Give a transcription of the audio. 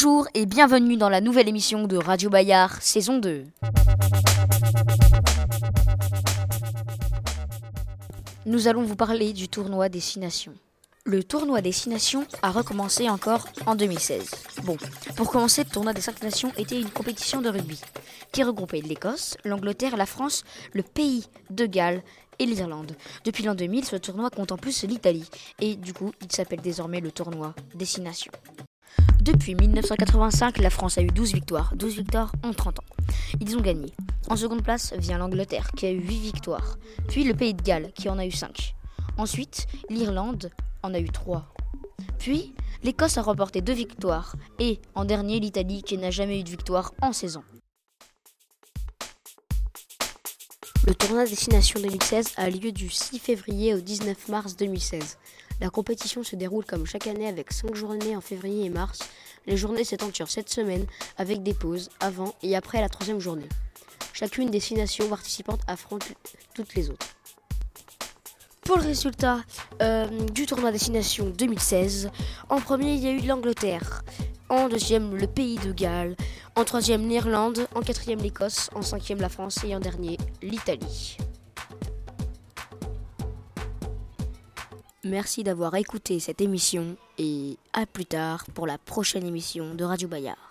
Bonjour et bienvenue dans la nouvelle émission de Radio Bayard, saison 2. Nous allons vous parler du tournoi Destination. Le tournoi Destination a recommencé encore en 2016. Bon, pour commencer, le tournoi des 5 nations était une compétition de rugby qui regroupait l'Écosse, l'Angleterre, la France, le pays de Galles et l'Irlande. Depuis l'an 2000, ce tournoi compte en plus l'Italie et du coup, il s'appelle désormais le tournoi Destination. Depuis 1985, la France a eu 12 victoires, 12 victoires en 30 ans. Ils ont gagné. En seconde place vient l'Angleterre qui a eu 8 victoires, puis le Pays de Galles qui en a eu 5. Ensuite, l'Irlande en a eu 3. Puis, l'Écosse a remporté 2 victoires et en dernier l'Italie qui n'a jamais eu de victoire en saison. Le tournoi Destination 2016 a lieu du 6 février au 19 mars 2016. La compétition se déroule comme chaque année avec 5 journées en février et mars. Les journées s'étendent sur 7 semaines avec des pauses avant et après la troisième journée. Chacune des 6 nations participantes affronte toutes les autres. Pour le résultat euh, du tournoi Destination 2016, en premier il y a eu l'Angleterre, en deuxième le pays de Galles, en troisième l'Irlande, en quatrième l'Écosse, en cinquième la France et en dernier l'Italie. Merci d'avoir écouté cette émission et à plus tard pour la prochaine émission de Radio Bayard.